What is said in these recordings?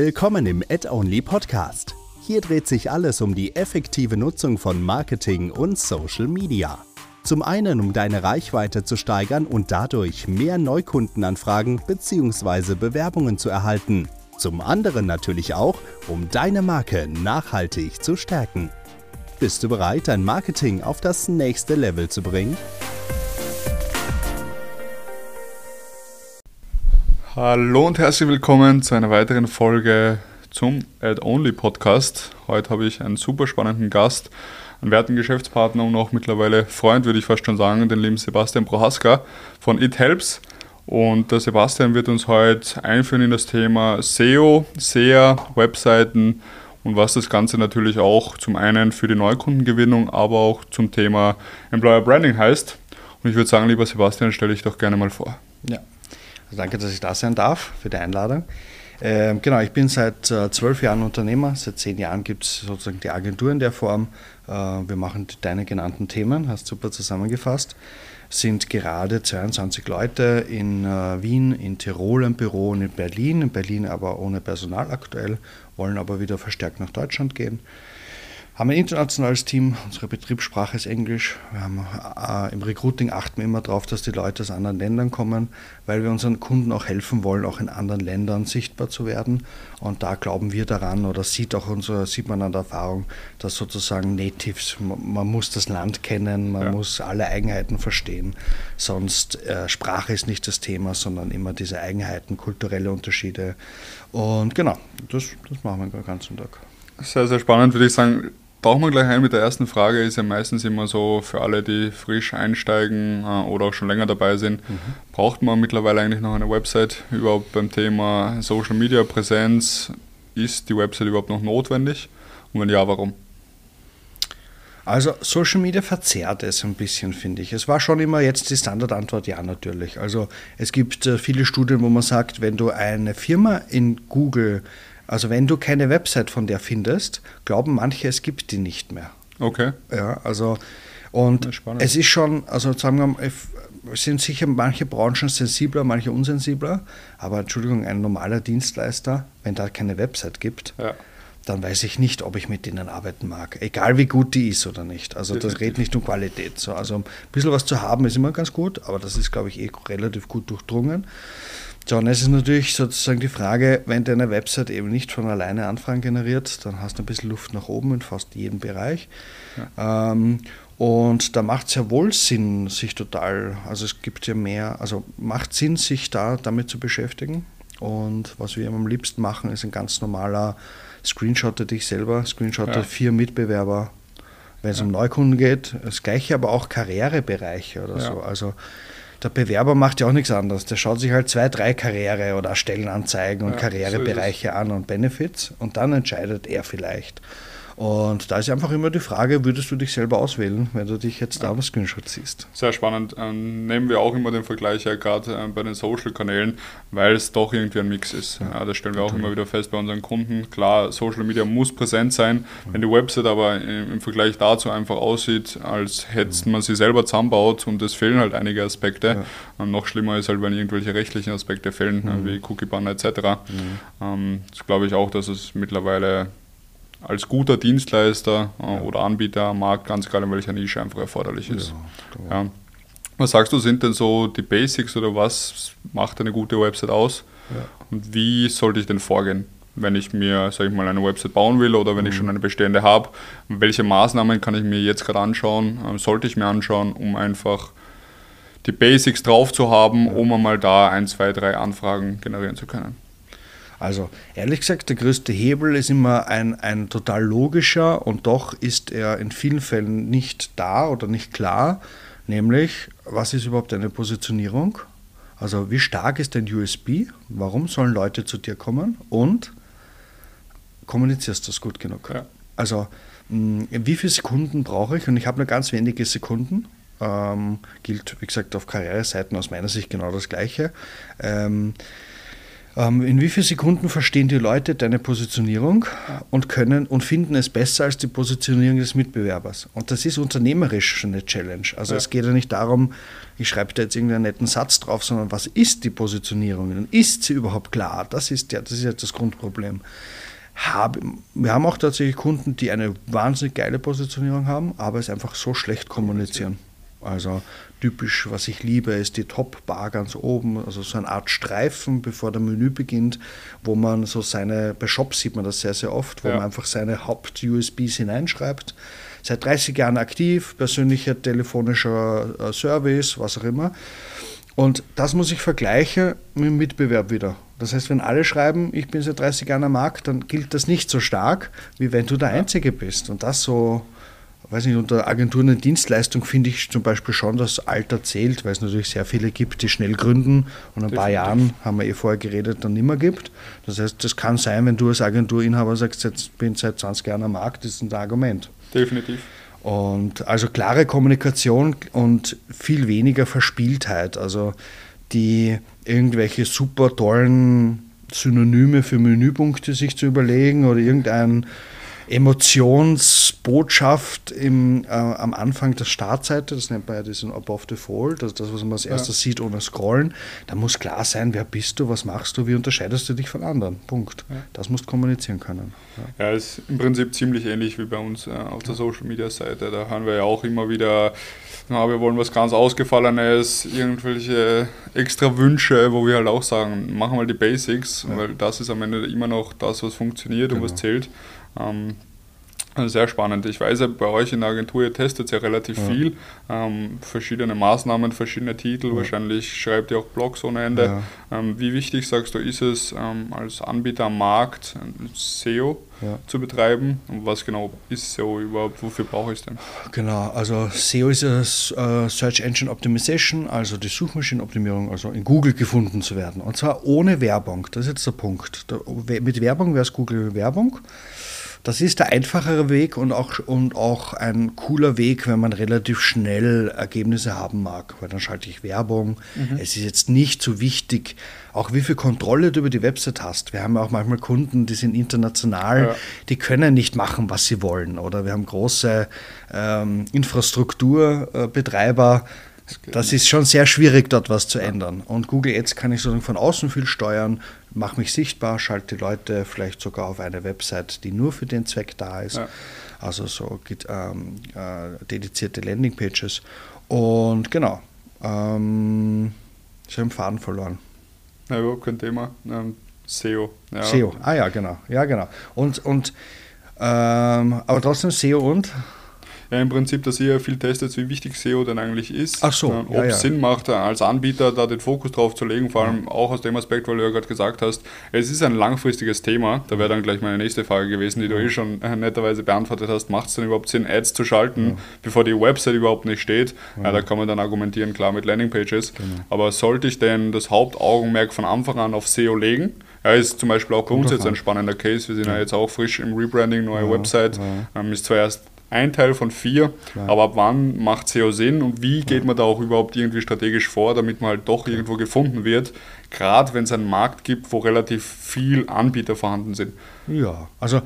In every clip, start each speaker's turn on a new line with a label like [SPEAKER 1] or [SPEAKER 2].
[SPEAKER 1] Willkommen im Ad-Only Podcast. Hier dreht sich alles um die effektive Nutzung von Marketing und Social Media. Zum einen, um deine Reichweite zu steigern und dadurch mehr Neukundenanfragen bzw. Bewerbungen zu erhalten. Zum anderen natürlich auch, um deine Marke nachhaltig zu stärken. Bist du bereit, dein Marketing auf das nächste Level zu bringen?
[SPEAKER 2] Hallo und herzlich willkommen zu einer weiteren Folge zum Ad-Only Podcast. Heute habe ich einen super spannenden Gast, einen werten Geschäftspartner und auch mittlerweile Freund, würde ich fast schon sagen, den lieben Sebastian Prohaska von It Helps. Und der Sebastian wird uns heute einführen in das Thema SEO, SEA, Webseiten und was das Ganze natürlich auch zum einen für die Neukundengewinnung, aber auch zum Thema Employer Branding heißt. Und ich würde sagen, lieber Sebastian, stelle ich doch gerne mal vor.
[SPEAKER 3] Ja, danke, dass ich da sein darf für die Einladung. Ähm, genau, ich bin seit äh, zwölf Jahren Unternehmer. Seit zehn Jahren gibt es sozusagen die Agentur in der Form. Äh, wir machen deine genannten Themen, hast super zusammengefasst. Sind gerade 22 Leute in äh, Wien, in Tirol im Büro und in Berlin. In Berlin aber ohne Personal aktuell, wollen aber wieder verstärkt nach Deutschland gehen haben ein internationales Team, unsere Betriebssprache ist Englisch. Wir haben, äh, Im Recruiting achten wir immer darauf, dass die Leute aus anderen Ländern kommen, weil wir unseren Kunden auch helfen wollen, auch in anderen Ländern sichtbar zu werden. Und da glauben wir daran oder sieht auch unsere, sieht man an der Erfahrung, dass sozusagen Natives, man, muss das Land kennen, man ja. muss alle Eigenheiten verstehen. Sonst äh, Sprache ist nicht das Thema, sondern immer diese Eigenheiten, kulturelle Unterschiede. Und genau, das, das machen wir den ganzen Tag.
[SPEAKER 2] Sehr, sehr spannend, würde ich sagen tauchen wir gleich ein mit der ersten Frage. Ist ja meistens immer so für alle, die frisch einsteigen äh, oder auch schon länger dabei sind, mhm. braucht man mittlerweile eigentlich noch eine Website überhaupt beim Thema Social Media Präsenz? Ist die Website überhaupt noch notwendig? Und wenn ja, warum?
[SPEAKER 3] Also Social Media verzerrt es ein bisschen, finde ich. Es war schon immer jetzt die Standardantwort ja natürlich. Also es gibt äh, viele Studien, wo man sagt, wenn du eine Firma in Google also wenn du keine Website von der findest, glauben manche, es gibt die nicht mehr.
[SPEAKER 2] Okay.
[SPEAKER 3] Ja, also und es ist schon, also sagen wir mal, es sind sicher manche Branchen sensibler, manche unsensibler, aber Entschuldigung, ein normaler Dienstleister, wenn da keine Website gibt, ja. dann weiß ich nicht, ob ich mit denen arbeiten mag. Egal wie gut die ist oder nicht. Also das redet nicht um Qualität. So, also ein bisschen was zu haben ist immer ganz gut, aber das ist, glaube ich, eh relativ gut durchdrungen. So, und es ist natürlich sozusagen die Frage, wenn deine Website eben nicht von alleine Anfragen generiert, dann hast du ein bisschen Luft nach oben in fast jedem Bereich. Ja. Ähm, und da macht es ja wohl Sinn, sich total, also es gibt ja mehr, also macht Sinn, sich da damit zu beschäftigen. Und was wir am liebsten machen, ist ein ganz normaler Screenshotter dich selber, Screenshotter ja. vier Mitbewerber, wenn es ja. um Neukunden geht. Das gleiche aber auch Karrierebereiche oder so. Also der Bewerber macht ja auch nichts anderes. Der schaut sich halt zwei, drei Karriere- oder Stellenanzeigen und ja, Karrierebereiche so an und Benefits und dann entscheidet er vielleicht. Und da ist einfach immer die Frage, würdest du dich selber auswählen, wenn du dich jetzt da am Screenshot siehst?
[SPEAKER 2] Sehr spannend. Ähm, nehmen wir auch immer den Vergleich ja gerade äh, bei den Social-Kanälen, weil es doch irgendwie ein Mix ist. Ja, das stellen wir auch immer wieder fest bei unseren Kunden. Klar, Social Media muss präsent sein. Wenn die Website aber im Vergleich dazu einfach aussieht, als hätte man sie selber zusammenbaut und es fehlen halt einige Aspekte. Ja. noch schlimmer ist halt, wenn irgendwelche rechtlichen Aspekte fehlen, mhm. wie Cookie-Banner etc. Mhm. Ähm, das glaube ich auch, dass es mittlerweile als guter Dienstleister äh, ja. oder Anbieter am Markt, ganz egal in welcher Nische, einfach erforderlich ist. Ja, ja. Was sagst du, sind denn so die Basics oder was macht eine gute Website aus? Und wie sollte ich denn vorgehen? wenn ich mir, sage ich mal, eine Website bauen will oder wenn mhm. ich schon eine bestehende habe, welche Maßnahmen kann ich mir jetzt gerade anschauen, äh, sollte ich mir anschauen, um einfach die Basics drauf zu haben, um einmal da ein, zwei, drei Anfragen generieren zu können.
[SPEAKER 3] Also ehrlich gesagt, der größte Hebel ist immer ein, ein total logischer und doch ist er in vielen Fällen nicht da oder nicht klar, nämlich was ist überhaupt eine Positionierung? Also wie stark ist dein USB? Warum sollen Leute zu dir kommen? Und kommunizierst du das gut genug? Ja. Also wie viele Sekunden brauche ich? Und ich habe nur ganz wenige Sekunden. Ähm, gilt, wie gesagt, auf Karriereseiten aus meiner Sicht genau das Gleiche. Ähm, in wie vielen Sekunden verstehen die Leute deine Positionierung und können und finden es besser als die Positionierung des Mitbewerbers? Und das ist unternehmerisch schon eine Challenge. Also ja. es geht ja nicht darum, ich schreibe da jetzt irgendeinen netten Satz drauf, sondern was ist die Positionierung? Ist sie überhaupt klar? Das ist ja das, ist ja das Grundproblem. wir haben auch tatsächlich Kunden, die eine wahnsinnig geile Positionierung haben, aber es einfach so schlecht kommunizieren. Also typisch, was ich liebe, ist die Top-Bar ganz oben, also so eine Art Streifen, bevor der Menü beginnt, wo man so seine, bei Shops sieht man das sehr, sehr oft, wo ja. man einfach seine Haupt-USBs hineinschreibt. Seit 30 Jahren aktiv, persönlicher telefonischer äh, Service, was auch immer. Und das muss ich vergleichen mit dem Mitbewerb wieder. Das heißt, wenn alle schreiben, ich bin seit 30 Jahren am Markt, dann gilt das nicht so stark, wie wenn du der Einzige bist. Und das so weiß nicht, unter Agenturen und Dienstleistung finde ich zum Beispiel schon, dass Alter zählt, weil es natürlich sehr viele gibt, die schnell gründen und ein paar Jahren, haben wir eh vorher geredet, dann nimmer gibt. Das heißt, das kann sein, wenn du als Agenturinhaber sagst, ich bin seit 20 Jahren am Markt, das ist ein Argument.
[SPEAKER 2] Definitiv.
[SPEAKER 3] Und also klare Kommunikation und viel weniger Verspieltheit. Also die irgendwelche super tollen Synonyme für Menüpunkte sich zu überlegen oder irgendein Emotionsbotschaft im, äh, am Anfang der Startseite, das nennt man ja diesen Above the Fold, also das, was man als erstes ja. sieht ohne Scrollen. Da muss klar sein, wer bist du, was machst du, wie unterscheidest du dich von anderen. Punkt. Ja. Das musst du kommunizieren können.
[SPEAKER 2] Ja, ja ist im Prinzip ziemlich ähnlich wie bei uns äh, auf der Social Media Seite. Da haben wir ja auch immer wieder na, wir wollen was ganz Ausgefallenes, irgendwelche extra Wünsche, wo wir halt auch sagen, machen wir die Basics, weil das ist am Ende immer noch das, was funktioniert genau. und was genau. zählt. Ähm, sehr spannend. Ich weiß ja, bei euch in der Agentur, ihr testet ja relativ ja. viel. Ähm, verschiedene Maßnahmen, verschiedene Titel. Ja. Wahrscheinlich schreibt ihr auch Blogs ohne Ende. Ja. Ähm, wie wichtig, sagst du, ist es ähm, als Anbieter am Markt, SEO zu betreiben? Und was genau ist SEO überhaupt? Wofür brauche ich es denn?
[SPEAKER 3] Genau, also SEO ist uh, Search Engine Optimization, also die Suchmaschinenoptimierung, also in Google gefunden zu werden. Und zwar ohne Werbung. Das ist jetzt der Punkt. mit Werbung wäre es Google Werbung. Das ist der einfachere Weg und auch, und auch ein cooler Weg, wenn man relativ schnell Ergebnisse haben mag, weil dann schalte ich Werbung. Mhm. Es ist jetzt nicht so wichtig, auch wie viel Kontrolle du über die Website hast. Wir haben auch manchmal Kunden, die sind international, ja. die können nicht machen, was sie wollen. Oder wir haben große ähm, Infrastrukturbetreiber, das ist schon sehr schwierig, dort was zu ändern. Und Google Ads kann ich sozusagen von außen viel steuern, mache mich sichtbar, schalte die Leute vielleicht sogar auf eine Website, die nur für den Zweck da ist. Ja. Also so ähm, äh, dedizierte Landingpages. Und genau, ähm, ich habe den Faden verloren.
[SPEAKER 2] Ja, überhaupt kein Thema. Ähm, SEO.
[SPEAKER 3] Ja. SEO, ah ja, genau. Ja, genau. Und, und ähm, aber trotzdem SEO und?
[SPEAKER 2] Ja im Prinzip, dass ihr viel testet, wie wichtig SEO denn eigentlich ist.
[SPEAKER 3] Ach so.
[SPEAKER 2] Ob es ja, Sinn macht, als Anbieter da den Fokus drauf zu legen, vor allem auch aus dem Aspekt, weil du ja gerade gesagt hast, es ist ein langfristiges Thema. Da wäre dann gleich meine nächste Frage gewesen, die du eh schon äh, netterweise beantwortet hast. Macht es denn überhaupt Sinn, Ads zu schalten, bevor die Website überhaupt nicht steht? Ja. da kann man dann argumentieren, klar, mit Landingpages. Genau. Aber sollte ich denn das Hauptaugenmerk von Anfang an auf SEO legen? Ja, ist zum Beispiel auch bei uns jetzt ein spannender Case. Wir sind ja, jetzt auch frisch im Rebranding, neue Website. Ähm, ist zwar erst ein Teil von vier. Klar. Aber ab wann macht SEO Sinn und wie geht man da auch überhaupt irgendwie strategisch vor, damit man halt doch irgendwo gefunden wird, gerade wenn es einen Markt gibt, wo relativ viel Anbieter vorhanden sind?
[SPEAKER 3] Ja, also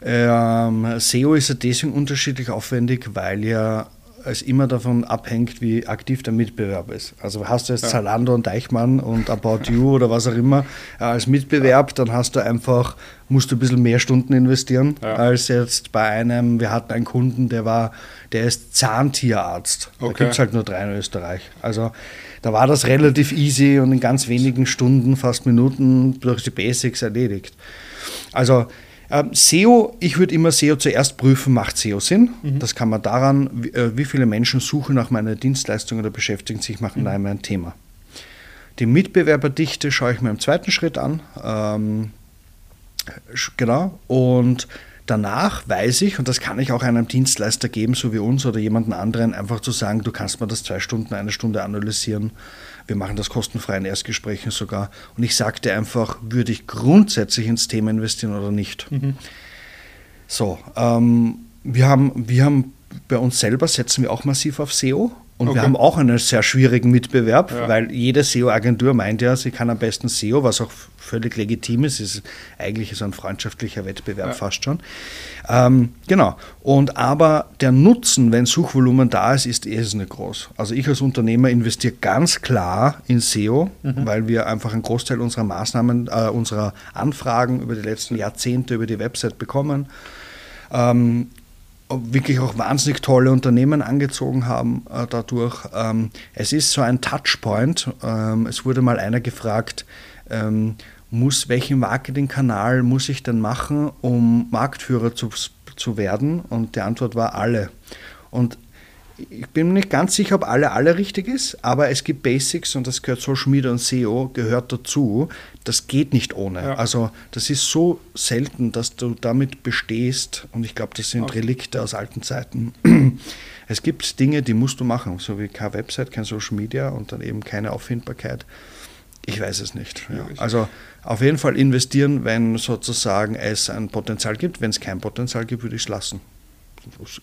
[SPEAKER 3] ähm, SEO ist ja deswegen unterschiedlich aufwendig, weil ja es immer davon abhängt, wie aktiv der Mitbewerb ist. Also hast du jetzt ja. Zalando und Deichmann und About You oder was auch immer äh, als Mitbewerb, dann hast du einfach, musst du ein bisschen mehr Stunden investieren, ja. als jetzt bei einem, wir hatten einen Kunden, der war, der ist Zahntierarzt. Okay. Da gibt es halt nur drei in Österreich. Also da war das relativ easy und in ganz wenigen Stunden, fast Minuten, durch die Basics erledigt. Also ähm, SEO, ich würde immer SEO zuerst prüfen, macht SEO Sinn? Mhm. Das kann man daran, wie, äh, wie, viele Menschen suchen nach meiner Dienstleistung oder beschäftigen sich mit mhm. einem Thema. Die Mitbewerberdichte schaue ich mir im zweiten Schritt an. Ähm, genau. Und danach weiß ich, und das kann ich auch einem Dienstleister geben, so wie uns oder jemanden anderen, einfach zu sagen, du kannst mir das zwei Stunden, eine Stunde analysieren wir machen das kostenfrei in Erstgesprächen sogar. Und ich sagte einfach, würde ich grundsätzlich ins Thema investieren oder nicht. Mhm. So, ähm, wir, haben, wir haben bei uns selber setzen wir auch massiv auf SEO. Und okay. wir haben auch einen sehr schwierigen Mitbewerb, ja. weil jede SEO-Agentur meint ja, sie kann am besten SEO, was auch völlig legitim ist. Es ist eigentlich so ein freundschaftlicher Wettbewerb ja. fast schon. Ähm, genau. Und aber der Nutzen, wenn Suchvolumen da ist, ist eh nicht groß. Also ich als Unternehmer investiere ganz klar in SEO, mhm. weil wir einfach einen Großteil unserer Maßnahmen, äh, unserer Anfragen über die letzten Jahrzehnte über die Website bekommen. Ähm, wirklich auch wahnsinnig tolle Unternehmen angezogen haben äh, dadurch. Ähm, es ist so ein Touchpoint. Ähm, es wurde mal einer gefragt, ähm, muss, welchen Marketingkanal muss ich denn machen, um Marktführer zu, zu werden? Und die Antwort war alle. Und ich bin mir nicht ganz sicher, ob alle alle richtig ist, aber es gibt Basics und das gehört Social Media und SEO gehört dazu. Das geht nicht ohne. Ja. Also das ist so selten, dass du damit bestehst und ich glaube, das sind okay. Relikte aus alten Zeiten. Es gibt Dinge, die musst du machen, so wie keine Website, kein Social Media und dann eben keine Auffindbarkeit. Ich weiß es nicht. Ja. Also auf jeden Fall investieren, wenn sozusagen es ein Potenzial gibt. Wenn es kein Potenzial gibt, würde ich es lassen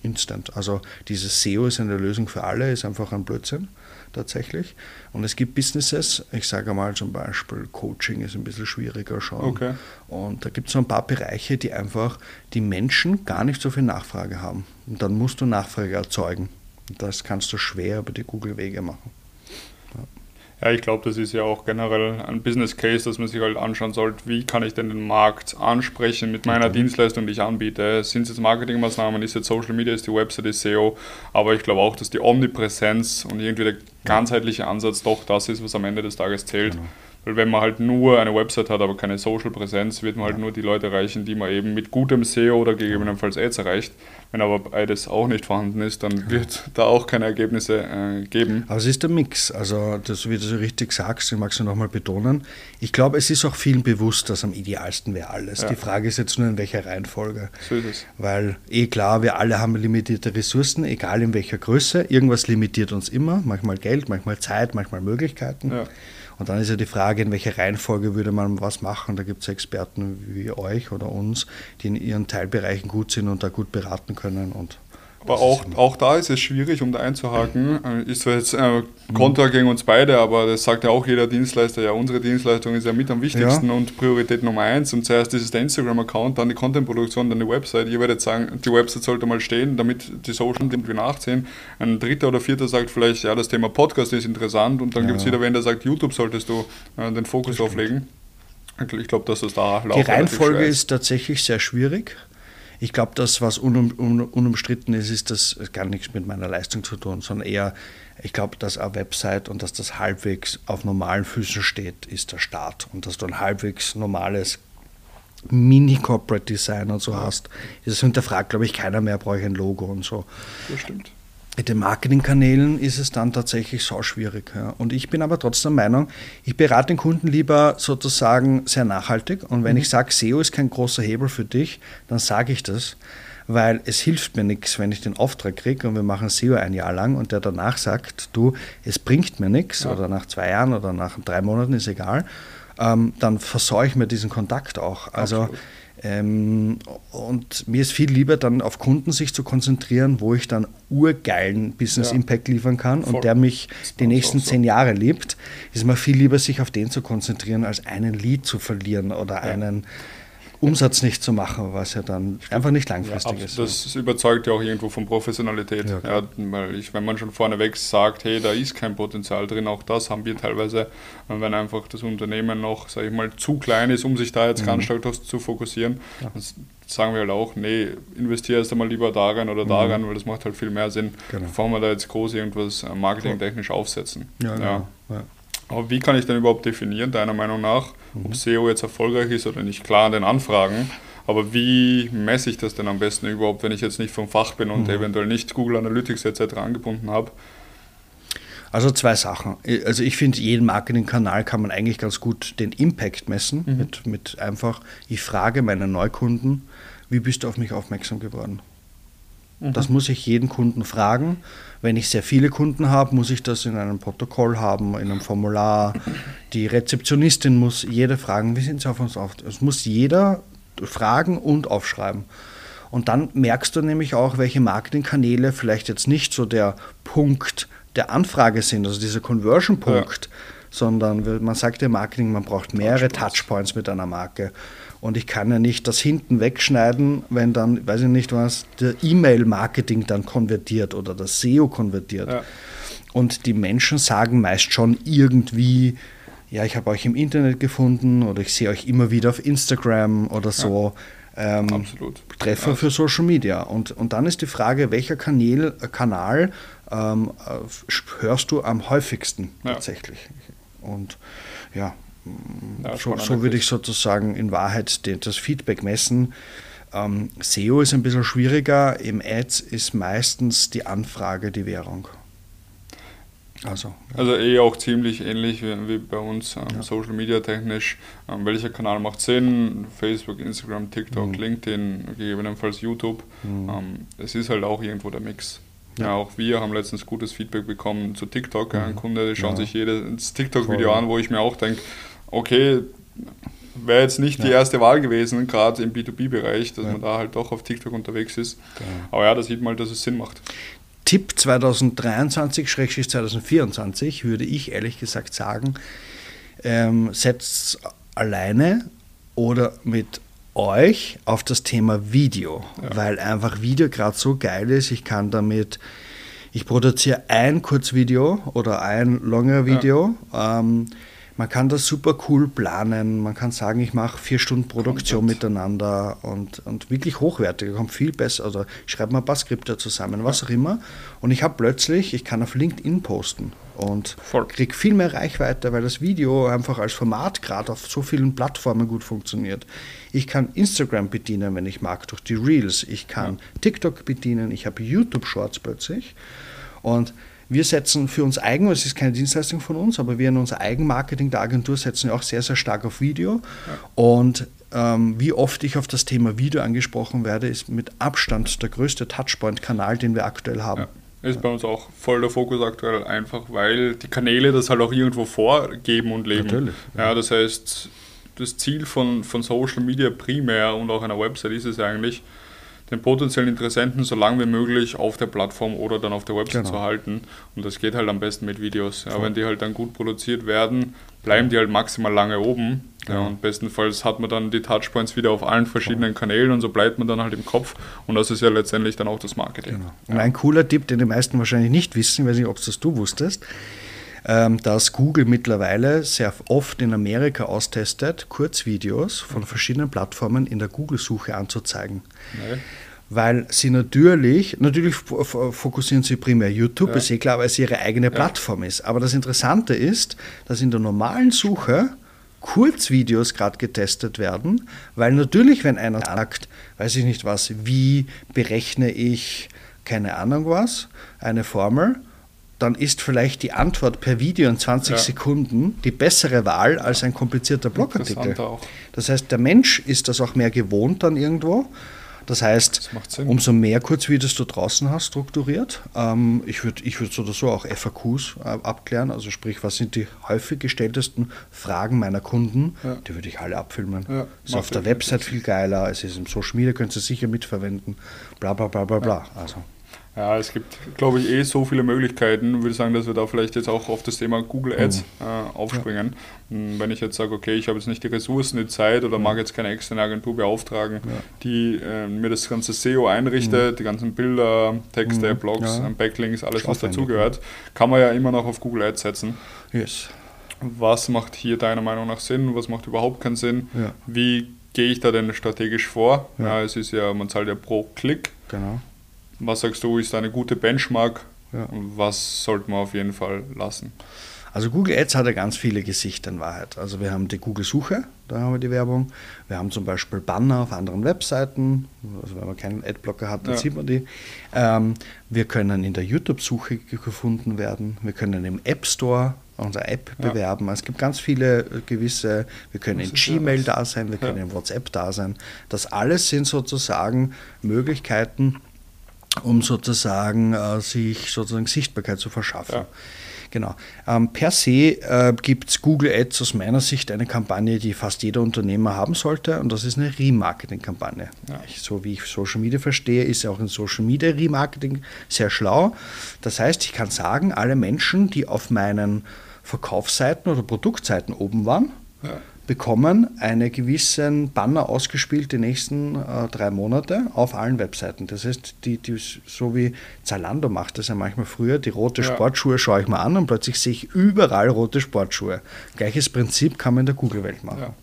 [SPEAKER 3] instant. Also dieses SEO ist eine Lösung für alle, ist einfach ein Blödsinn tatsächlich. Und es gibt Businesses, ich sage mal zum Beispiel Coaching ist ein bisschen schwieriger schon. Okay. Und da gibt es so ein paar Bereiche, die einfach die Menschen gar nicht so viel Nachfrage haben. Und dann musst du Nachfrage erzeugen. Das kannst du schwer über die Google-Wege machen.
[SPEAKER 2] Ja, ich glaube, das ist ja auch generell ein Business Case, dass man sich halt anschauen sollte, wie kann ich denn den Markt ansprechen mit meiner okay. Dienstleistung, die ich anbiete. Sind es jetzt Marketingmaßnahmen, ist jetzt Social Media, ist die Website, ist SEO, aber ich glaube auch, dass die Omnipräsenz und irgendwie der ganzheitliche Ansatz doch das ist, was am Ende des Tages zählt. Genau. Weil wenn man halt nur eine Website hat, aber keine Social-Präsenz, wird man halt nur die Leute erreichen, die man eben mit gutem SEO oder gegebenenfalls Ads erreicht. Wenn aber beides auch nicht vorhanden ist, dann wird da auch keine Ergebnisse äh, geben.
[SPEAKER 3] Aber es ist der Mix. Also, das, wie du so richtig sagst, ich mag es nochmal betonen. Ich glaube, es ist auch vielen bewusst, dass am idealsten wäre alles. Ja. Die Frage ist jetzt nur, in welcher Reihenfolge. So ist es. Weil, eh klar, wir alle haben limitierte Ressourcen, egal in welcher Größe. Irgendwas limitiert uns immer. Manchmal Geld, manchmal Zeit, manchmal Möglichkeiten. Ja. Und dann ist ja die Frage, in welcher Reihenfolge würde man was machen. Da gibt es Experten wie euch oder uns, die in ihren Teilbereichen gut sind und da gut beraten können. Und
[SPEAKER 2] aber auch, auch da ist es schwierig, um da einzuhaken. Äh, ist zwar jetzt äh, Kontra gegen uns beide, aber das sagt ja auch jeder Dienstleister, ja, unsere Dienstleistung ist ja mit am wichtigsten ja. und Priorität Nummer eins. Und zuerst ist es der Instagram-Account, dann die Content-Produktion, dann die Website. Ihr werdet sagen, die Website sollte mal stehen, damit die Social irgendwie nachziehen. Ein dritter oder vierter sagt vielleicht, ja, das Thema Podcast ist interessant und dann ja. gibt es wieder wen, der sagt, YouTube solltest du äh, den Fokus auflegen. Ich glaube, dass das da
[SPEAKER 3] Die Reihenfolge ist tatsächlich sehr schwierig. Ich glaube, das, was unum, un, unumstritten ist, ist das gar nichts mit meiner Leistung zu tun, sondern eher, ich glaube, dass eine Website und dass das halbwegs auf normalen Füßen steht, ist der Start. Und dass du ein halbwegs normales Mini-Corporate Design und so hast. Das hinterfragt, glaube ich, keiner mehr, brauche ich ein Logo und so.
[SPEAKER 2] Das stimmt.
[SPEAKER 3] Mit den Marketingkanälen ist es dann tatsächlich so schwierig. Ja. Und ich bin aber trotzdem der Meinung, ich berate den Kunden lieber sozusagen sehr nachhaltig. Und wenn mhm. ich sage, SEO ist kein großer Hebel für dich, dann sage ich das, weil es hilft mir nichts, wenn ich den Auftrag kriege und wir machen SEO ein Jahr lang und der danach sagt, du, es bringt mir nichts ja. oder nach zwei Jahren oder nach drei Monaten ist egal, ähm, dann versäue ich mir diesen Kontakt auch. Also Absolut ähm, und mir ist viel lieber dann auf Kunden sich zu konzentrieren, wo ich dann urgeilen Business ja. Impact liefern kann Voll. und der mich die nächsten so. zehn Jahre liebt. Ist mir viel lieber, sich auf den zu konzentrieren, als einen Lied zu verlieren oder ja. einen Umsatz nicht zu machen, was ja dann einfach nicht langfristig ja, ist.
[SPEAKER 2] Das überzeugt ja auch irgendwo von Professionalität. Ja, ja, weil ich, wenn man schon vorneweg sagt, hey, da ist kein Potenzial drin, auch das haben wir teilweise, wenn einfach das Unternehmen noch, sage ich mal, zu klein ist, um sich da jetzt mhm. ganz stark zu fokussieren, dann sagen wir halt auch, nee, investiere erst einmal lieber daran oder daran, mhm. weil das macht halt viel mehr Sinn, genau. bevor wir da jetzt groß irgendwas äh, marketingtechnisch aufsetzen. Ja, genau. ja. Aber wie kann ich denn überhaupt definieren, deiner Meinung nach, mhm. ob SEO jetzt erfolgreich ist oder nicht? Klar an den Anfragen, aber wie messe ich das denn am besten überhaupt, wenn ich jetzt nicht vom Fach bin und mhm. eventuell nicht Google Analytics etc. angebunden habe?
[SPEAKER 3] Also zwei Sachen. Also ich finde, jeden Marketingkanal kann man eigentlich ganz gut den Impact messen. Mhm. Mit, mit einfach, ich frage meine Neukunden, wie bist du auf mich aufmerksam geworden? Mhm. Das muss ich jeden Kunden fragen. Wenn ich sehr viele Kunden habe, muss ich das in einem Protokoll haben, in einem Formular. Die Rezeptionistin muss jede fragen, wie sind Sie auf uns auf? Es muss jeder fragen und aufschreiben. Und dann merkst du nämlich auch, welche Marketingkanäle vielleicht jetzt nicht so der Punkt der Anfrage sind, also dieser Conversion-Punkt, ja. sondern man sagt im Marketing, man braucht mehrere Touchpoints mit einer Marke. Und ich kann ja nicht das hinten wegschneiden, wenn dann, weiß ich nicht was, der E-Mail-Marketing dann konvertiert oder das SEO konvertiert. Ja. Und die Menschen sagen meist schon irgendwie, ja, ich habe euch im Internet gefunden oder ich sehe euch immer wieder auf Instagram oder so. Ja. Ähm, Absolut. Treffer ja. für Social Media. Und, und dann ist die Frage, welcher Kanal, Kanal ähm, hörst du am häufigsten tatsächlich? Und ja, ja so, so würde ich sozusagen in Wahrheit den, das Feedback messen. Ähm, SEO ist ein bisschen schwieriger, im Ads ist meistens die Anfrage die Währung.
[SPEAKER 2] Also, ja. also eh auch ziemlich ähnlich wie, wie bei uns, ähm, ja. Social Media technisch. Ähm, welcher Kanal macht Sinn? Facebook, Instagram, TikTok, mhm. LinkedIn, gegebenenfalls YouTube. Mhm. Ähm, es ist halt auch irgendwo der Mix. Ja. ja. auch wir haben letztens gutes Feedback bekommen zu TikTok. Mhm. Ein Kunde, der schaut sich jedes TikTok-Video an, wo ich mir auch denke, okay, wäre jetzt nicht die erste Wahl gewesen, gerade im B2B-Bereich, dass man da halt doch auf TikTok unterwegs ist. Aber ja, da sieht man halt, dass es Sinn macht.
[SPEAKER 3] Tipp 2023-2024 würde ich ehrlich gesagt sagen, ähm, setzt alleine oder mit euch auf das Thema Video, ja. weil einfach Video gerade so geil ist. Ich kann damit, ich produziere ein Kurzvideo oder ein langer Video. Ja. Ähm, man kann das super cool planen. Man kann sagen, ich mache vier Stunden Produktion Content. miteinander und, und wirklich hochwertig, kommt viel besser. Oder ich schreibe mal ein paar Skripte zusammen, was auch immer. Und ich habe plötzlich, ich kann auf LinkedIn posten und kriege viel mehr Reichweite, weil das Video einfach als Format gerade auf so vielen Plattformen gut funktioniert. Ich kann Instagram bedienen, wenn ich mag, durch die Reels. Ich kann ja. TikTok bedienen. Ich habe YouTube Shorts plötzlich. Und wir setzen für uns eigen, es ist keine Dienstleistung von uns, aber wir in unser Eigenmarketing der Agentur setzen ja auch sehr, sehr stark auf Video. Ja. Und ähm, wie oft ich auf das Thema Video angesprochen werde, ist mit Abstand der größte Touchpoint-Kanal, den wir aktuell haben. Ja.
[SPEAKER 2] Ist bei uns auch voll der Fokus aktuell, einfach weil die Kanäle das halt auch irgendwo vorgeben und leben. Natürlich. Ja, ja das heißt, das Ziel von, von Social Media primär und auch einer Website ist es eigentlich, den potenziellen Interessenten so lange wie möglich auf der Plattform oder dann auf der Website genau. zu halten. Und das geht halt am besten mit Videos. Ja, wenn die halt dann gut produziert werden, bleiben die halt maximal lange oben. Ja, und bestenfalls hat man dann die Touchpoints wieder auf allen verschiedenen Kanälen und so bleibt man dann halt im Kopf. Und das ist ja letztendlich dann auch das Marketing.
[SPEAKER 3] Genau. Und ein cooler Tipp, den die meisten wahrscheinlich nicht wissen, ich weiß nicht, ob es das du wusstest, dass Google mittlerweile sehr oft in Amerika austestet, Kurzvideos von verschiedenen Plattformen in der Google-Suche anzuzeigen. Nee. Weil sie natürlich, natürlich fokussieren sie primär YouTube, ja. ist eh klar, weil es ihre eigene Plattform ja. ist. Aber das Interessante ist, dass in der normalen Suche Kurzvideos gerade getestet werden, weil natürlich, wenn einer sagt, weiß ich nicht was, wie berechne ich, keine Ahnung was, eine Formel, dann ist vielleicht die Antwort per Video in 20 ja. Sekunden die bessere Wahl als ein komplizierter Blogartikel. Das heißt, der Mensch ist das auch mehr gewohnt dann irgendwo. Das heißt, das umso mehr Kurzvideos du draußen hast, strukturiert. Ähm, ich würde ich würd so oder so auch FAQs äh, abklären, also sprich, was sind die häufig gestelltesten Fragen meiner Kunden? Ja. Die würde ich alle abfilmen. Ja, ist auf der Website viel geiler, es ist im Social Media, könnt ihr sicher mitverwenden, bla bla bla bla bla. Also.
[SPEAKER 2] Ja, es gibt, glaube ich, eh so viele Möglichkeiten. Ich würde sagen, dass wir da vielleicht jetzt auch auf das Thema Google Ads mhm. äh, aufspringen. Ja. Hm, wenn ich jetzt sage, okay, ich habe jetzt nicht die Ressourcen, die Zeit oder mhm. mag jetzt keine externe Agentur beauftragen, ja. die äh, mir das ganze SEO einrichtet, mhm. die ganzen Bilder, Texte, mhm. Blogs, ja. Backlinks, alles, was dazugehört, kann man ja immer noch auf Google Ads setzen. Yes. Was macht hier deiner Meinung nach Sinn? Was macht überhaupt keinen Sinn? Wie gehe ich da denn strategisch vor? Ja. es ist ja, man zahlt ja pro Klick. Genau. Was sagst du, ist eine gute Benchmark ja. und was sollte man auf jeden Fall lassen?
[SPEAKER 3] Also Google Ads hat ja ganz viele Gesichter in Wahrheit. Also wir haben die Google-Suche, da haben wir die Werbung. Wir haben zum Beispiel Banner auf anderen Webseiten. Also wenn man keinen Adblocker hat, dann ja. sieht man die. Ähm, wir können in der YouTube-Suche gefunden werden. Wir können im App Store unsere App ja. bewerben. Es gibt ganz viele äh, gewisse, wir können in Gmail da sein, wir können in WhatsApp da sein. Das alles sind sozusagen Möglichkeiten, um sozusagen äh, sich sozusagen Sichtbarkeit zu verschaffen. Ja. Genau. Ähm, per se äh, gibt es Google Ads aus meiner Sicht eine Kampagne, die fast jeder Unternehmer haben sollte und das ist eine Remarketing-Kampagne. Ja. So wie ich Social Media verstehe, ist auch ein Social Media Remarketing sehr schlau. Das heißt, ich kann sagen, alle Menschen, die auf meinen Verkaufsseiten oder Produktseiten oben waren, ja bekommen einen gewissen Banner ausgespielt die nächsten äh, drei Monate auf allen Webseiten. Das heißt, die, die, so wie Zalando macht das ja manchmal früher, die rote ja. Sportschuhe schaue ich mal an und plötzlich sehe ich überall rote Sportschuhe. Gleiches Prinzip kann man in der Google-Welt machen. Ja.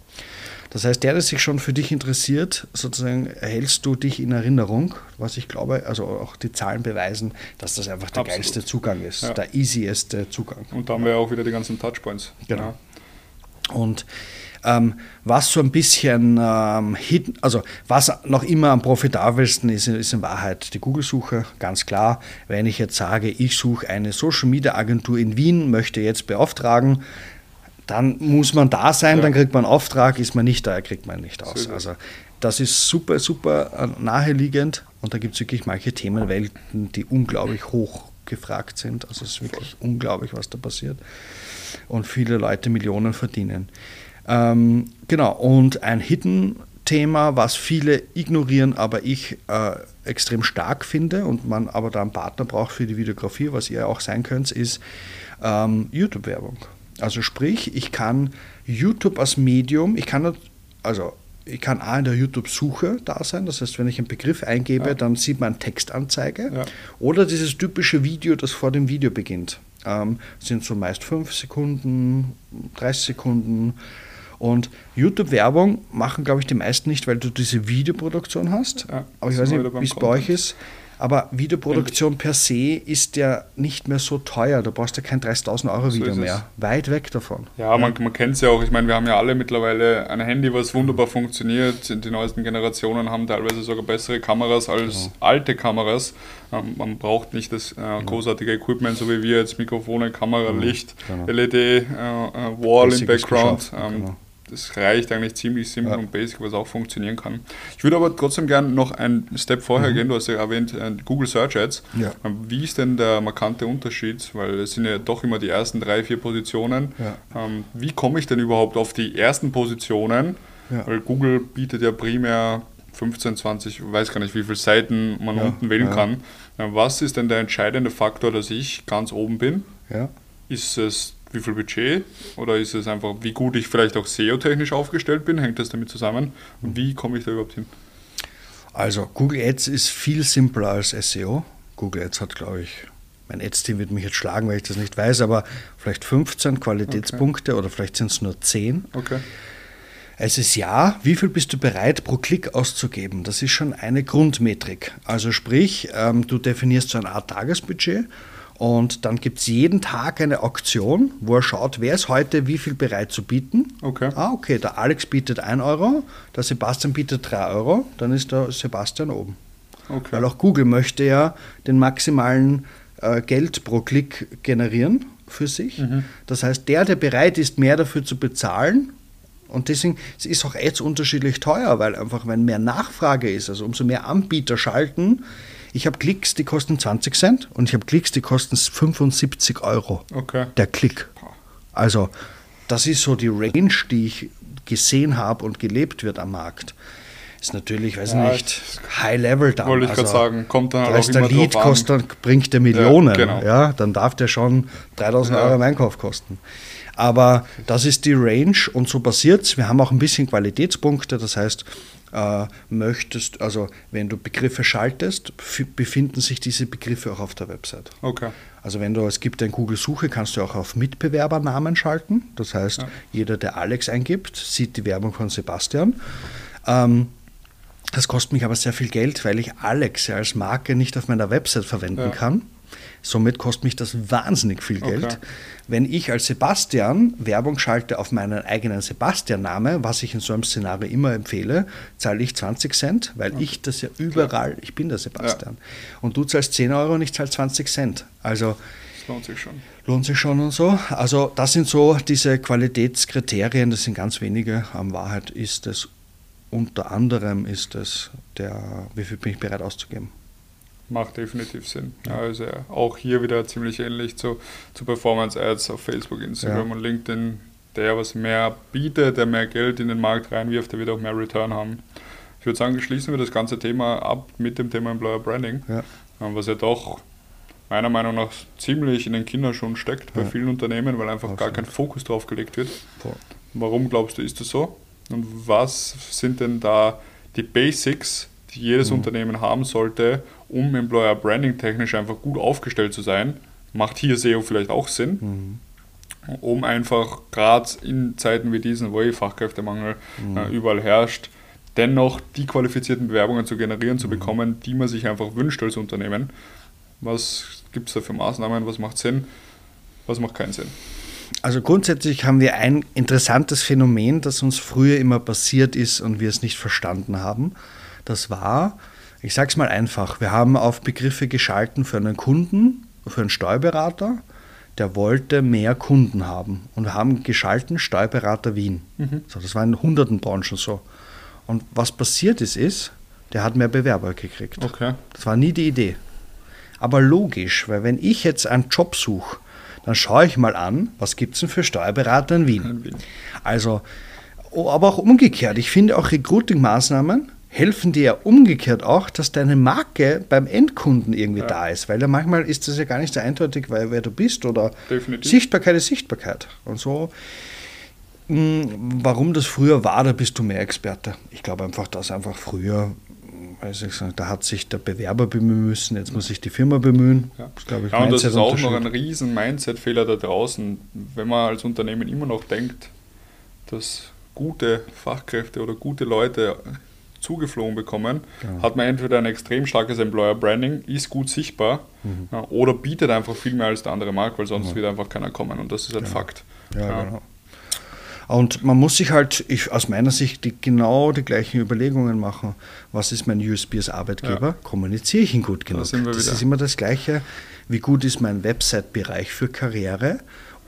[SPEAKER 3] Das heißt, der, der sich schon für dich interessiert, sozusagen erhältst du dich in Erinnerung, was ich glaube, also auch die Zahlen beweisen, dass das einfach der Absolut. geilste Zugang ist, ja. der easieste Zugang.
[SPEAKER 2] Und da haben wir auch wieder die ganzen Touchpoints.
[SPEAKER 3] Genau. Und ähm, was so ein bisschen ähm, hidden, also was noch immer am profitabelsten ist, ist in Wahrheit die Google-Suche, ganz klar. Wenn ich jetzt sage, ich suche eine Social Media Agentur in Wien, möchte jetzt beauftragen, dann muss man da sein, ja. dann kriegt man einen Auftrag, ist man nicht da, kriegt man nicht aus. Also das ist super, super äh, naheliegend und da gibt es wirklich manche Themenwelten, die unglaublich hoch gefragt sind. Also es ist wirklich unglaublich, was da passiert. Und viele Leute Millionen verdienen. Ähm, genau, und ein Hidden-Thema, was viele ignorieren, aber ich äh, extrem stark finde und man aber da einen Partner braucht für die Videografie, was ihr auch sein könnt, ist ähm, YouTube-Werbung. Also sprich, ich kann YouTube als Medium, ich kann also ich kann A in der YouTube-Suche da sein, das heißt, wenn ich einen Begriff eingebe, ja. dann sieht man Textanzeige. Ja. Oder dieses typische Video, das vor dem Video beginnt. Ähm, sind so meist 5 Sekunden, 30 Sekunden. Und YouTube-Werbung machen, glaube ich, die meisten nicht, weil du diese Videoproduktion hast. Ja, Aber ich weiß nicht, wie es bei euch ist. Aber Videoproduktion per se ist ja nicht mehr so teuer. Du brauchst ja kein 30.000 Euro so Video mehr. Weit weg davon.
[SPEAKER 2] Ja, man, man kennt es ja auch. Ich meine, wir haben ja alle mittlerweile ein Handy, was wunderbar funktioniert. Die neuesten Generationen haben teilweise sogar bessere Kameras als genau. alte Kameras. Ähm, man braucht nicht das äh, großartige Equipment, so wie wir jetzt Mikrofone, Kamera, genau. Licht, genau. LED, äh, äh, Wall im Background. Ähm, genau das reicht eigentlich ziemlich simpel ja. und basic, was auch funktionieren kann. Ich würde aber trotzdem gerne noch einen Step vorher mhm. gehen. Du hast ja erwähnt, äh, Google Search Ads. Ja. Wie ist denn der markante Unterschied? Weil es sind ja doch immer die ersten drei, vier Positionen. Ja. Ähm, wie komme ich denn überhaupt auf die ersten Positionen? Weil Google bietet ja primär 15, 20, weiß gar nicht, wie viele Seiten man unten wählen kann. Was ist denn der entscheidende Faktor, dass ich ganz oben bin? Ist es wie viel Budget oder ist es einfach, wie gut ich vielleicht auch SEO-technisch aufgestellt bin? Hängt das damit zusammen? Und wie komme ich da überhaupt hin?
[SPEAKER 3] Also Google Ads ist viel simpler als SEO. Google Ads hat, glaube ich, mein Ads-Team wird mich jetzt schlagen, weil ich das nicht weiß, aber vielleicht 15 Qualitätspunkte okay. oder vielleicht sind es nur 10. Okay. Es ist ja, wie viel bist du bereit pro Klick auszugeben? Das ist schon eine Grundmetrik. Also sprich, ähm, du definierst so eine Art Tagesbudget und dann gibt es jeden Tag eine Auktion, wo er schaut, wer ist heute wie viel bereit zu bieten. Okay. Ah, okay, der Alex bietet 1 Euro, der Sebastian bietet 3 Euro, dann ist der Sebastian oben. Okay. Weil auch Google möchte ja den maximalen äh, Geld pro Klick generieren für sich. Mhm. Das heißt, der, der bereit ist, mehr dafür zu bezahlen, und deswegen es ist auch Ads unterschiedlich teuer, weil einfach, wenn mehr Nachfrage ist, also umso mehr Anbieter schalten, ich habe Klicks, die kosten 20 Cent und ich habe Klicks, die kosten 75 Euro. Okay. Der Klick. Also, das ist so die Range, die ich gesehen habe und gelebt wird am Markt. Ist natürlich, weiß ja, nicht, High Level
[SPEAKER 2] dann. Wollte ich also, gerade sagen, kommt dann
[SPEAKER 3] auch immer der Lead kostet, bringt der Millionen. Ja, genau. ja, dann darf der schon 3000 ja. Euro im Einkauf kosten. Aber das ist die Range und so passiert es. Wir haben auch ein bisschen Qualitätspunkte, das heißt, äh, möchtest, also wenn du Begriffe schaltest, befinden sich diese Begriffe auch auf der Website. Okay. Also wenn du, es gibt eine Google-Suche, kannst du auch auf Mitbewerbernamen schalten. Das heißt, ja. jeder, der Alex eingibt, sieht die Werbung von Sebastian. Ähm, das kostet mich aber sehr viel Geld, weil ich Alex als Marke nicht auf meiner Website verwenden ja. kann. Somit kostet mich das wahnsinnig viel Geld. Okay. Wenn ich als Sebastian Werbung schalte auf meinen eigenen Sebastian-Name, was ich in so einem Szenario immer empfehle, zahle ich 20 Cent, weil okay. ich das ja überall, ich bin der Sebastian. Ja. Und du zahlst 10 Euro und ich zahle 20 Cent. Also
[SPEAKER 2] das lohnt sich schon.
[SPEAKER 3] Lohnt sich schon und so. Also das sind so diese Qualitätskriterien, das sind ganz wenige. Am Wahrheit ist es unter anderem ist es der, wie viel bin ich bereit auszugeben.
[SPEAKER 2] Macht definitiv Sinn. Ja. Also auch hier wieder ziemlich ähnlich zu, zu Performance Ads auf Facebook, Instagram ja. und LinkedIn. Der was mehr bietet, der mehr Geld in den Markt reinwirft, der wird auch mehr Return haben. Ich würde sagen, schließen wir das ganze Thema ab mit dem Thema Employer Branding, ja. was ja doch meiner Meinung nach ziemlich in den Kinderschuhen steckt bei vielen Unternehmen, weil einfach Absolut. gar kein Fokus drauf gelegt wird. Voll. Warum glaubst du, ist das so? Und was sind denn da die Basics, die jedes mhm. Unternehmen haben sollte, um Employer Branding technisch einfach gut aufgestellt zu sein? Macht hier SEO vielleicht auch Sinn? Mhm um einfach gerade in Zeiten wie diesen, wo eh Fachkräftemangel mhm. äh, überall herrscht, dennoch die qualifizierten Bewerbungen zu generieren, zu mhm. bekommen, die man sich einfach wünscht als Unternehmen. Was gibt es da für Maßnahmen, was macht Sinn, was macht keinen Sinn.
[SPEAKER 3] Also grundsätzlich haben wir ein interessantes Phänomen, das uns früher immer passiert ist und wir es nicht verstanden haben. Das war, ich sage es mal einfach, wir haben auf Begriffe geschalten für einen Kunden, für einen Steuerberater, der wollte mehr Kunden haben und wir haben geschalten Steuerberater Wien. Mhm. So, das war in hunderten Branchen so. Und was passiert ist, ist, der hat mehr Bewerber gekriegt. Okay. Das war nie die Idee. Aber logisch, weil wenn ich jetzt einen Job suche, dann schaue ich mal an, was gibt es denn für Steuerberater in Wien. in Wien. Also, oh, aber auch umgekehrt. Ich finde auch Recruiting-Maßnahmen helfen dir ja umgekehrt auch, dass deine Marke beim Endkunden irgendwie ja. da ist. Weil ja manchmal ist das ja gar nicht so eindeutig, weil, wer du bist oder Definitiv. Sichtbarkeit ist Sichtbarkeit. Und so, mh, hm, warum das früher war, da bist du mehr Experte. Ich glaube einfach, dass einfach früher also ich sage, da hat sich der Bewerber bemühen müssen, jetzt muss sich die Firma bemühen.
[SPEAKER 2] Ja, das, ich, ja und das ist auch noch ein riesen Mindset-Fehler da draußen, wenn man als Unternehmen immer noch denkt, dass gute Fachkräfte oder gute Leute zugeflogen bekommen, genau. hat man entweder ein extrem starkes Employer Branding, ist gut sichtbar mhm. ja, oder bietet einfach viel mehr als der andere Markt, weil sonst ja. wird einfach keiner kommen und das ist ein genau. Fakt. Ja, genau.
[SPEAKER 3] Und man muss sich halt, ich, aus meiner Sicht, die, genau die gleichen Überlegungen machen. Was ist mein USB als Arbeitgeber? Ja. Kommuniziere ich ihn gut genug? Da das ist immer das Gleiche. Wie gut ist mein Website-Bereich für Karriere?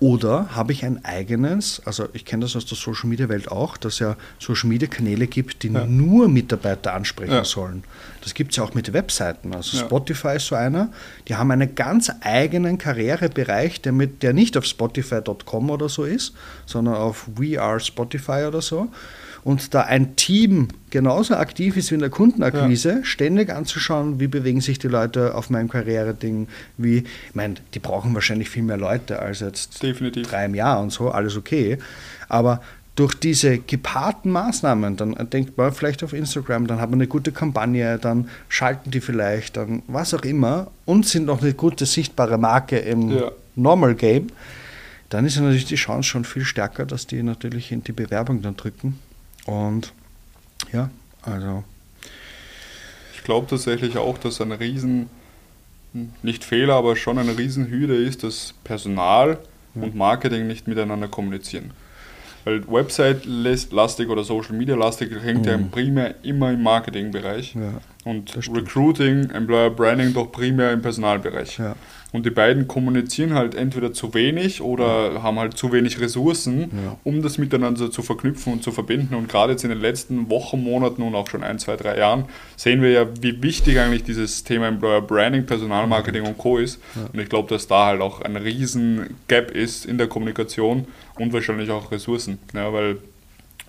[SPEAKER 3] Oder habe ich ein eigenes, also ich kenne das aus der Social Media Welt auch, dass es ja Social Media Kanäle gibt, die ja. nur Mitarbeiter ansprechen ja. sollen. Das gibt es ja auch mit Webseiten. Also ja. Spotify ist so einer, die haben einen ganz eigenen Karrierebereich, der, mit, der nicht auf Spotify.com oder so ist, sondern auf We Are Spotify oder so und da ein Team genauso aktiv ist wie in der Kundenakquise, ja. ständig anzuschauen, wie bewegen sich die Leute auf meinem Karriereding, wie, ich meine, die brauchen wahrscheinlich viel mehr Leute als jetzt Definitiv. drei im Jahr und so, alles okay. Aber durch diese gepaarten Maßnahmen, dann denkt man vielleicht auf Instagram, dann hat man eine gute Kampagne, dann schalten die vielleicht, dann was auch immer und sind noch eine gute sichtbare Marke im ja. Normal Game, dann ist natürlich die Chance schon viel stärker, dass die natürlich in die Bewerbung dann drücken und ja, also.
[SPEAKER 2] Ich glaube tatsächlich auch, dass ein Riesen, nicht Fehler, aber schon eine Riesenhürde ist, dass Personal ja. und Marketing nicht miteinander kommunizieren. Weil Website-lastig oder Social-Media-lastig hängt mhm. ja primär immer im Marketingbereich. Ja, und Recruiting, Employer Branding doch primär im Personalbereich. Ja. Und die beiden kommunizieren halt entweder zu wenig oder ja. haben halt zu wenig Ressourcen, ja. um das miteinander zu verknüpfen und zu verbinden. Und gerade jetzt in den letzten Wochen, Monaten und auch schon ein, zwei, drei Jahren sehen wir ja, wie wichtig eigentlich dieses Thema Employer Branding, Personalmarketing und Co. ist. Ja. Und ich glaube, dass da halt auch ein riesen Gap ist in der Kommunikation und wahrscheinlich auch Ressourcen. Ja, weil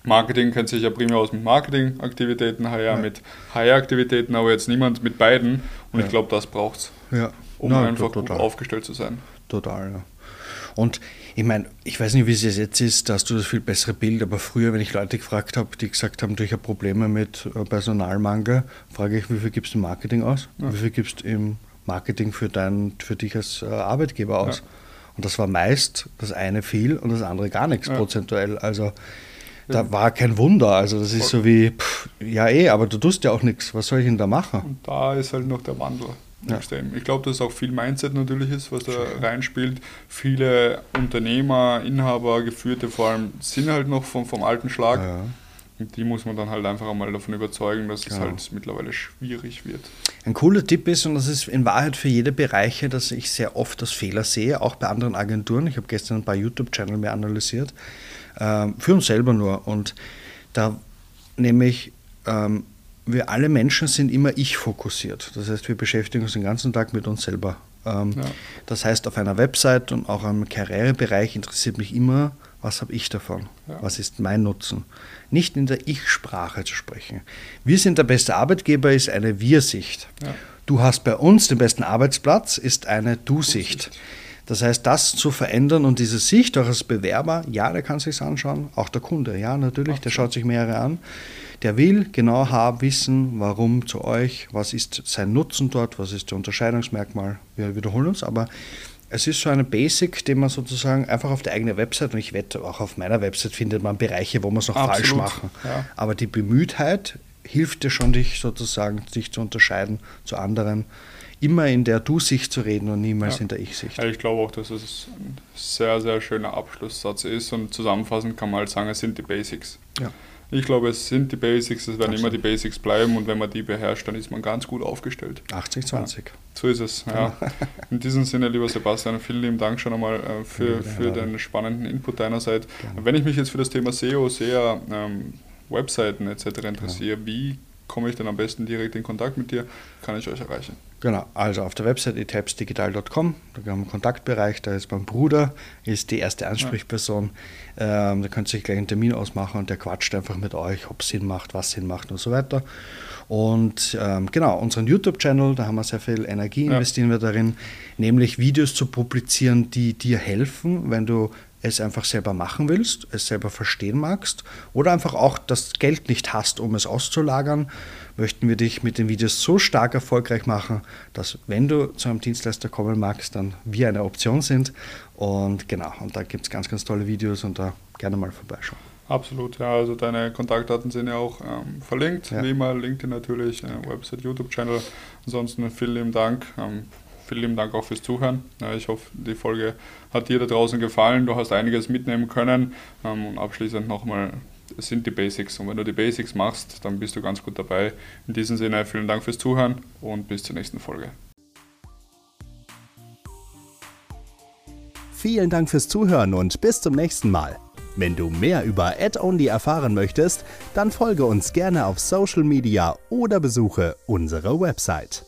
[SPEAKER 2] Marketing kennt sich ja primär aus mit Marketingaktivitäten, HR ja. mit HR-Aktivitäten, aber jetzt niemand mit beiden. Und ich glaube, das braucht es. Ja um Nein, einfach gut aufgestellt zu sein.
[SPEAKER 3] Total, ja. Und ich meine, ich weiß nicht, wie es jetzt ist, da hast du das viel bessere Bild, aber früher, wenn ich Leute gefragt habe, die gesagt haben, ich habe Probleme mit äh, Personalmangel, frage ich, wie viel gibst du im Marketing aus? Ja. Wie viel gibst du im Marketing für, dein, für dich als äh, Arbeitgeber aus? Ja. Und das war meist das eine viel und das andere gar nichts ja. prozentuell. Also da war kein Wunder. Also das ist so wie, pff, ja eh, aber du tust ja auch nichts. Was soll ich denn da machen?
[SPEAKER 2] Und da ist halt noch der Wandel. Ja. Ich glaube, dass auch viel Mindset natürlich ist, was da reinspielt. Viele Unternehmer, Inhaber, Geführte vor allem sind halt noch vom, vom alten Schlag. Ja. Und die muss man dann halt einfach einmal davon überzeugen, dass genau. es halt mittlerweile schwierig wird.
[SPEAKER 3] Ein cooler Tipp ist, und das ist in Wahrheit für jede Bereiche, dass ich sehr oft das Fehler sehe, auch bei anderen Agenturen. Ich habe gestern ein paar YouTube-Channel mehr analysiert, äh, für uns selber nur. Und da nehme ich ähm, wir alle Menschen sind immer ich fokussiert. Das heißt, wir beschäftigen uns den ganzen Tag mit uns selber. Ähm, ja. Das heißt, auf einer Website und auch im Karrierebereich interessiert mich immer, was habe ich davon? Ja. Was ist mein Nutzen? Nicht in der Ich-Sprache zu sprechen. Wir sind der beste Arbeitgeber ist eine Wir-Sicht. Ja. Du hast bei uns den besten Arbeitsplatz ist eine Du-Sicht. Das heißt, das zu verändern und diese Sicht auch als Bewerber, ja, der kann sich anschauen, auch der Kunde, ja, natürlich, der schaut sich mehrere an. Der will genau haben, wissen, warum zu euch, was ist sein Nutzen dort, was ist der Unterscheidungsmerkmal. Wir wiederholen uns, aber es ist so eine Basic, den man sozusagen einfach auf der eigenen Website, und ich wette, auch auf meiner Website findet man Bereiche, wo man es noch Absolut, falsch machen. Ja. Aber die Bemühtheit hilft dir schon, dich sozusagen dich zu unterscheiden zu anderen. Immer in der Du-Sicht zu reden und niemals ja. in der Ich-Sicht.
[SPEAKER 2] Ja, ich glaube auch, dass es ein sehr, sehr schöner Abschlusssatz ist und zusammenfassend kann man halt sagen, es sind die Basics. Ja. Ich glaube, es sind die Basics, es werden Absolut. immer die Basics bleiben und wenn man die beherrscht, dann ist man ganz gut aufgestellt.
[SPEAKER 3] 80-20. Ja,
[SPEAKER 2] so ist es, ja. In diesem Sinne, lieber Sebastian, vielen lieben Dank schon einmal äh, für, für den spannenden Input deinerseits. Wenn ich mich jetzt für das Thema SEO, SEA, ähm, Webseiten etc. interessiere, ja. wie komme ich dann am besten direkt in Kontakt mit dir? Kann ich euch erreichen?
[SPEAKER 3] Genau, also auf der Website etapsdigital.com, da haben wir einen Kontaktbereich, da ist mein Bruder, ist die erste Ansprechperson. Ja. Ähm, da könnt ihr euch gleich einen Termin ausmachen und der quatscht einfach mit euch, ob es Sinn macht, was Sinn macht und so weiter. Und ähm, genau, unseren YouTube-Channel, da haben wir sehr viel Energie, investieren ja. wir darin, nämlich Videos zu publizieren, die dir helfen, wenn du es einfach selber machen willst, es selber verstehen magst oder einfach auch das Geld nicht hast, um es auszulagern, möchten wir dich mit den Videos so stark erfolgreich machen, dass wenn du zu einem Dienstleister kommen magst, dann wir eine Option sind. Und genau, und da gibt es ganz, ganz tolle Videos und da gerne mal vorbeischauen.
[SPEAKER 2] Absolut, ja, also deine Kontaktdaten sind ja auch ähm, verlinkt, ja. wie immer LinkedIn natürlich, äh, Website, YouTube-Channel. Ansonsten vielen lieben Dank. Ähm, vielen lieben Dank auch fürs Zuhören. Ich hoffe, die Folge hat dir da draußen gefallen. Du hast einiges mitnehmen können. Ähm, und abschließend nochmal, es sind die Basics. Und wenn du die Basics machst, dann bist du ganz gut dabei. In diesem Sinne, vielen Dank fürs Zuhören und bis zur nächsten Folge.
[SPEAKER 1] Vielen Dank fürs Zuhören und bis zum nächsten Mal. Wenn du mehr über AdOnly erfahren möchtest, dann folge uns gerne auf Social Media oder besuche unsere Website.